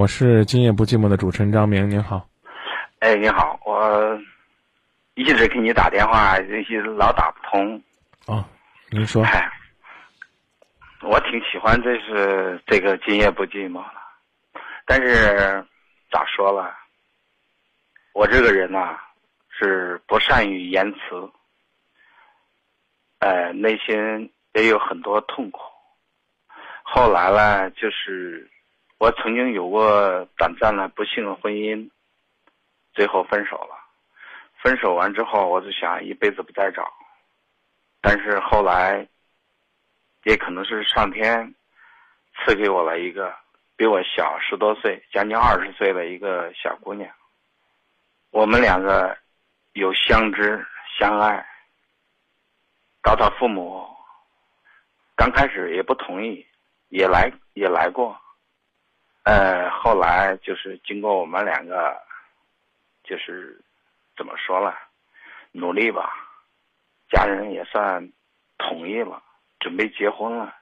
我是今夜不寂寞的主持人张明，您好。哎，你好，我一直给你打电话，这些老打不通。哦，您说。哎，我挺喜欢这是这个今夜不寂寞的，但是咋说了，我这个人呐是不善于言辞，呃，内心也有很多痛苦。后来呢，就是我曾经有过短暂的不幸的婚姻。最后分手了，分手完之后，我就想一辈子不再找。但是后来，也可能是上天赐给我了一个比我小十多岁、将近二十岁的一个小姑娘。我们两个有相知相爱，找他父母刚开始也不同意，也来也来过。呃，后来就是经过我们两个。就是怎么说了，努力吧，家人也算同意了，准备结婚了。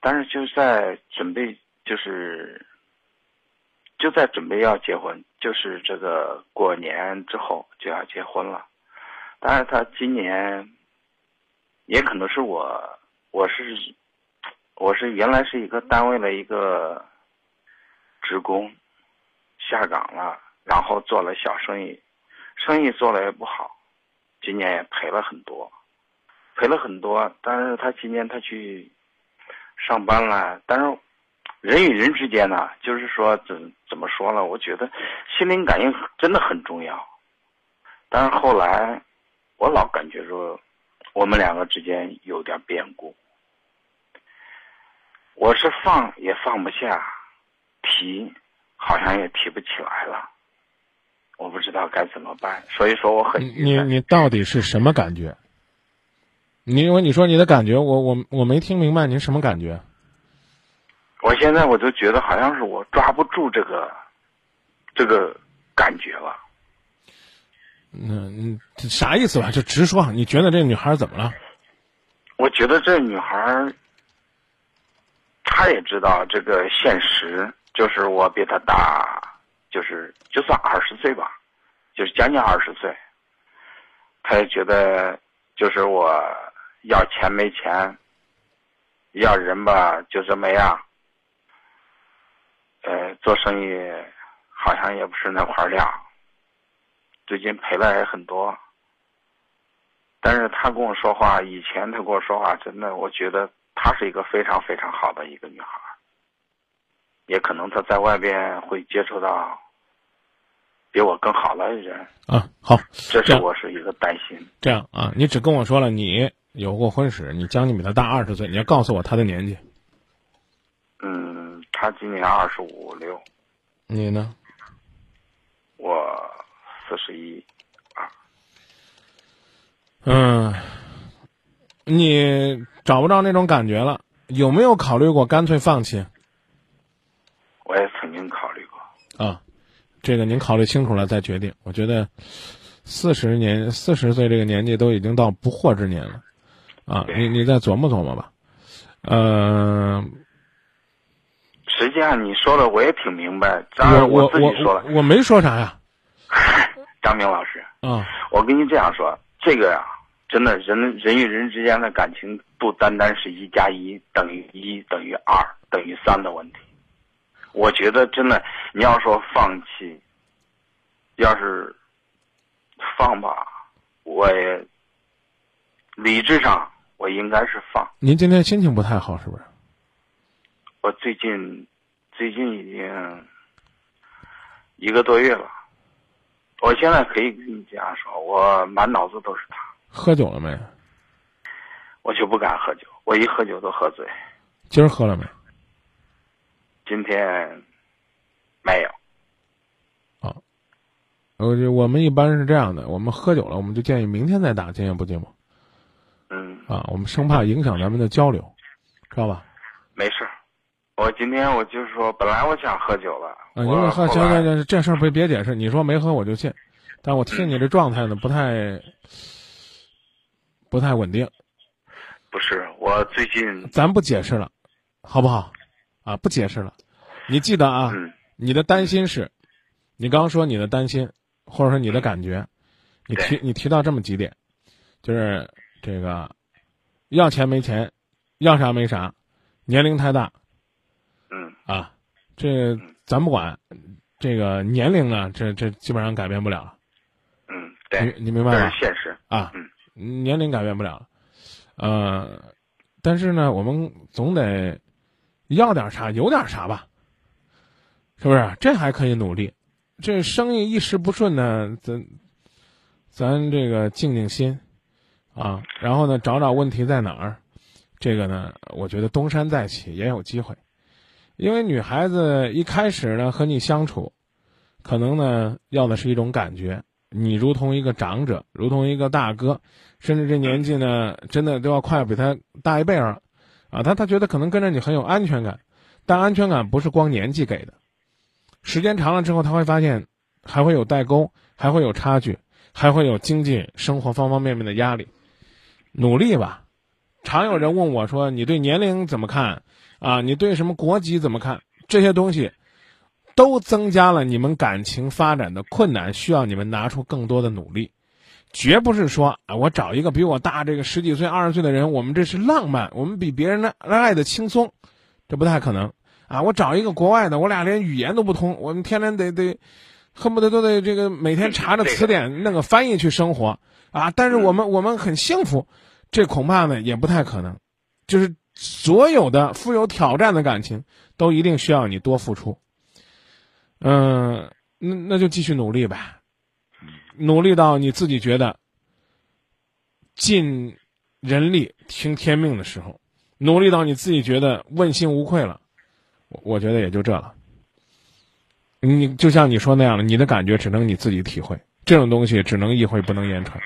但是就在准备，就是就在准备要结婚，就是这个过年之后就要结婚了。但是他今年也可能是我，我是我是原来是一个单位的一个职工，下岗了。然后做了小生意，生意做的也不好，今年也赔了很多，赔了很多。但是他今年他去上班了，但是人与人之间呢，就是说怎怎么说呢？我觉得心灵感应真的很重要。但是后来我老感觉说我们两个之间有点变故，我是放也放不下，提好像也提不起来了。我不知道该怎么办，所以说我很你你到底是什么感觉？你因为你说你的感觉，我我我没听明白您什么感觉？我现在我就觉得好像是我抓不住这个这个感觉了。嗯，啥意思吧？就直说，你觉得这女孩怎么了？我觉得这女孩，她也知道这个现实，就是我比他大。就是就算二十岁吧，就是将近二十岁，他也觉得就是我要钱没钱，要人吧就这么样，呃，做生意好像也不是那块料，最近赔了也很多，但是他跟我说话，以前他跟我说话，真的，我觉得她是一个非常非常好的一个女孩，也可能他在外边会接触到。比我更好的人啊，好，这是我是一个担心。这样啊，你只跟我说了你有过婚史，你将近比他大二十岁，你要告诉我他的年纪。嗯，他今年二十五六。你呢？我四十一啊。嗯，你找不着那种感觉了，有没有考虑过干脆放弃？我也曾经考虑过啊。这个您考虑清楚了再决定。我觉得，四十年四十岁这个年纪都已经到不惑之年了，啊，你你再琢磨琢磨吧。呃，实际上你说的我也挺明白，当然我自己说了，我没说啥呀。张明老师，啊，我跟你这样说，这个呀，真的人人与人之间的感情不单单是一加一等于一等于二等于三的问题。我觉得真的，你要说放弃，要是放吧，我也理智上我应该是放。您今天心情不太好，是不是？我最近最近已经一个多月了，我现在可以跟你这样说，我满脑子都是他。喝酒了没？我就不敢喝酒，我一喝酒都喝醉。今儿喝了没？今天没有。啊，我就我们一般是这样的，我们喝酒了，我们就建议明天再打，今夜不寂寞。嗯。啊，我们生怕影响咱们的交流，知道吧？没事，我今天我就是说，本来我想喝酒了。啊，你喝行行行，这事儿别别解释，你说没喝我就信，但我听你这状态呢，不太不太稳定。不是，我最近。咱不解释了，好不好？啊，不解释了，你记得啊，你的担心是，你刚刚说你的担心，或者说你的感觉，你提你提到这么几点，就是这个要钱没钱，要啥没啥，年龄太大嗯啊，这咱不管，这个年龄呢，这这基本上改变不了了，嗯，你对，你明白吗？现实。啊嗯，年龄改变不了了，呃，但是呢，我们总得要点啥，有点啥吧，是不是？这还可以努力。这生意一时不顺呢，咱咱这个静静心啊，然后呢，找找问题在哪儿。这个呢，我觉得东山再起也有机会，因为女孩子一开始呢和你相处，可能呢要的是一种感觉，你如同一个长者，如同一个大哥，甚至这年纪呢，真的都要快比他大一辈了，啊，他他觉得可能跟着你很有安全感，但安全感不是光年纪给的，时间长了之后，他会发现还会有代沟，还会有差距，还会有经济生活方方面面的压力，努力吧。常有人问我说：“你对年龄怎么看？啊，你对什么国籍怎么看？这些东西。”都增加了你们感情发展的困难，需要你们拿出更多的努力，绝不是说啊，我找一个比我大这个十几岁、二十岁的人，我们这是浪漫，我们比别人的爱的轻松，这不太可能啊！我找一个国外的，我俩连语言都不通，我们天天得得，恨不得都得这个每天查着词典弄个翻译去生活啊！但是我们我们很幸福，这恐怕呢也不太可能，就是所有的富有挑战的感情，都一定需要你多付出。嗯，那那就继续努力吧，努力到你自己觉得尽人力听天命的时候，努力到你自己觉得问心无愧了，我我觉得也就这了。你就像你说那样的，你的感觉只能你自己体会，这种东西只能意会不能言传。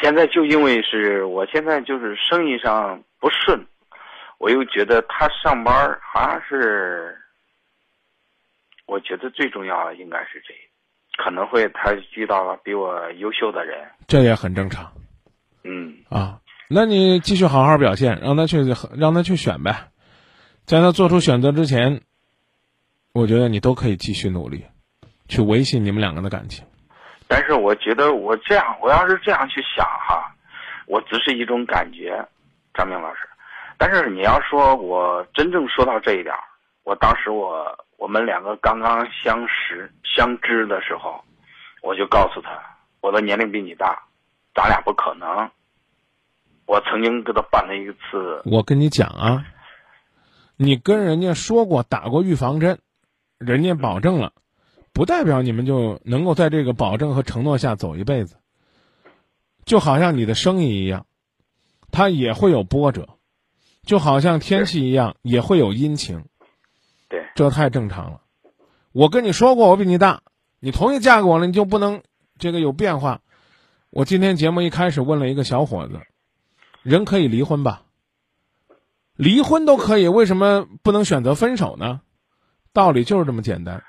现在就因为是我现在就是生意上不顺，我又觉得他上班好像是。我觉得最重要的应该是这个，可能会他遇到了比我优秀的人，这也很正常。嗯啊，那你继续好好表现，让他去让他去选呗，在他做出选择之前，我觉得你都可以继续努力，去维系你们两个的感情。但是我觉得我这样，我要是这样去想哈，我只是一种感觉，张明老师。但是你要说我真正说到这一点，我当时我。我们两个刚刚相识相知的时候，我就告诉他，我的年龄比你大，咱俩不可能。我曾经给他办了一次。我跟你讲啊，你跟人家说过打过预防针，人家保证了，不代表你们就能够在这个保证和承诺下走一辈子。就好像你的生意一样，它也会有波折，就好像天气一样，也会有阴晴。对，这太正常了。我跟你说过，我比你大，你同意嫁给我了，你就不能这个有变化。我今天节目一开始问了一个小伙子，人可以离婚吧？离婚都可以，为什么不能选择分手呢？道理就是这么简单。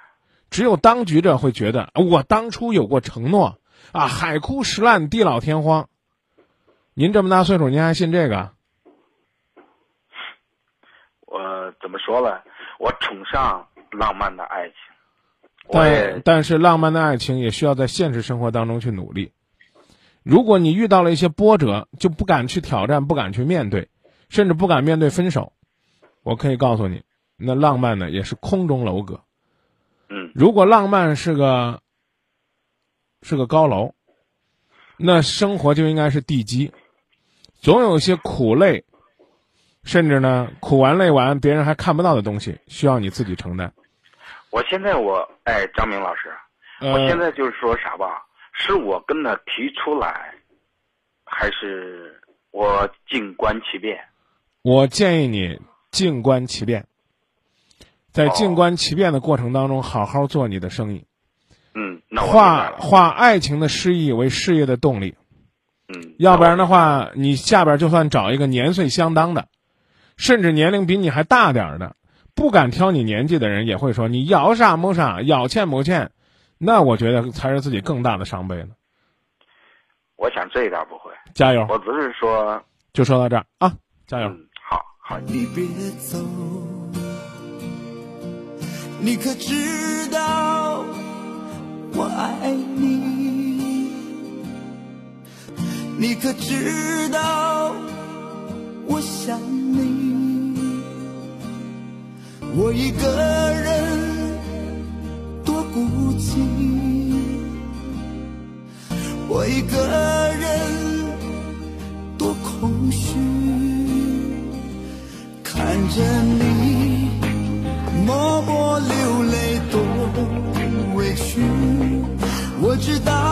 只有当局者会觉得，我当初有过承诺啊，海枯石烂，地老天荒。您这么大岁数，您还信这个？我怎么说呢？我崇尚浪漫的爱情，但但是浪漫的爱情也需要在现实生活当中去努力。如果你遇到了一些波折，就不敢去挑战，不敢去面对，甚至不敢面对分手，我可以告诉你，那浪漫呢也是空中楼阁。嗯，如果浪漫是个是个高楼，那生活就应该是地基，总有一些苦累。甚至呢，苦完累完，别人还看不到的东西，需要你自己承担。我现在我哎，张明老师，呃、我现在就是说啥吧？是我跟他提出来，还是我静观其变？我建议你静观其变，在静观其变的过程当中，好好做你的生意。嗯，那我化化爱情的诗意为事业的动力。嗯，要不然的话，你下边就算找一个年岁相当的。甚至年龄比你还大点儿的，不敢挑你年纪的人，也会说你要啥没啥，要钱没钱，那我觉得才是自己更大的伤悲呢。我想这一点不会，加油！我只是说，就说到这儿啊，加油！嗯，好好。你别走，你可知道我爱你？你可知道我想你？我一个人多孤寂，我一个人多空虚，看着你。默默流泪，多委屈。我知道。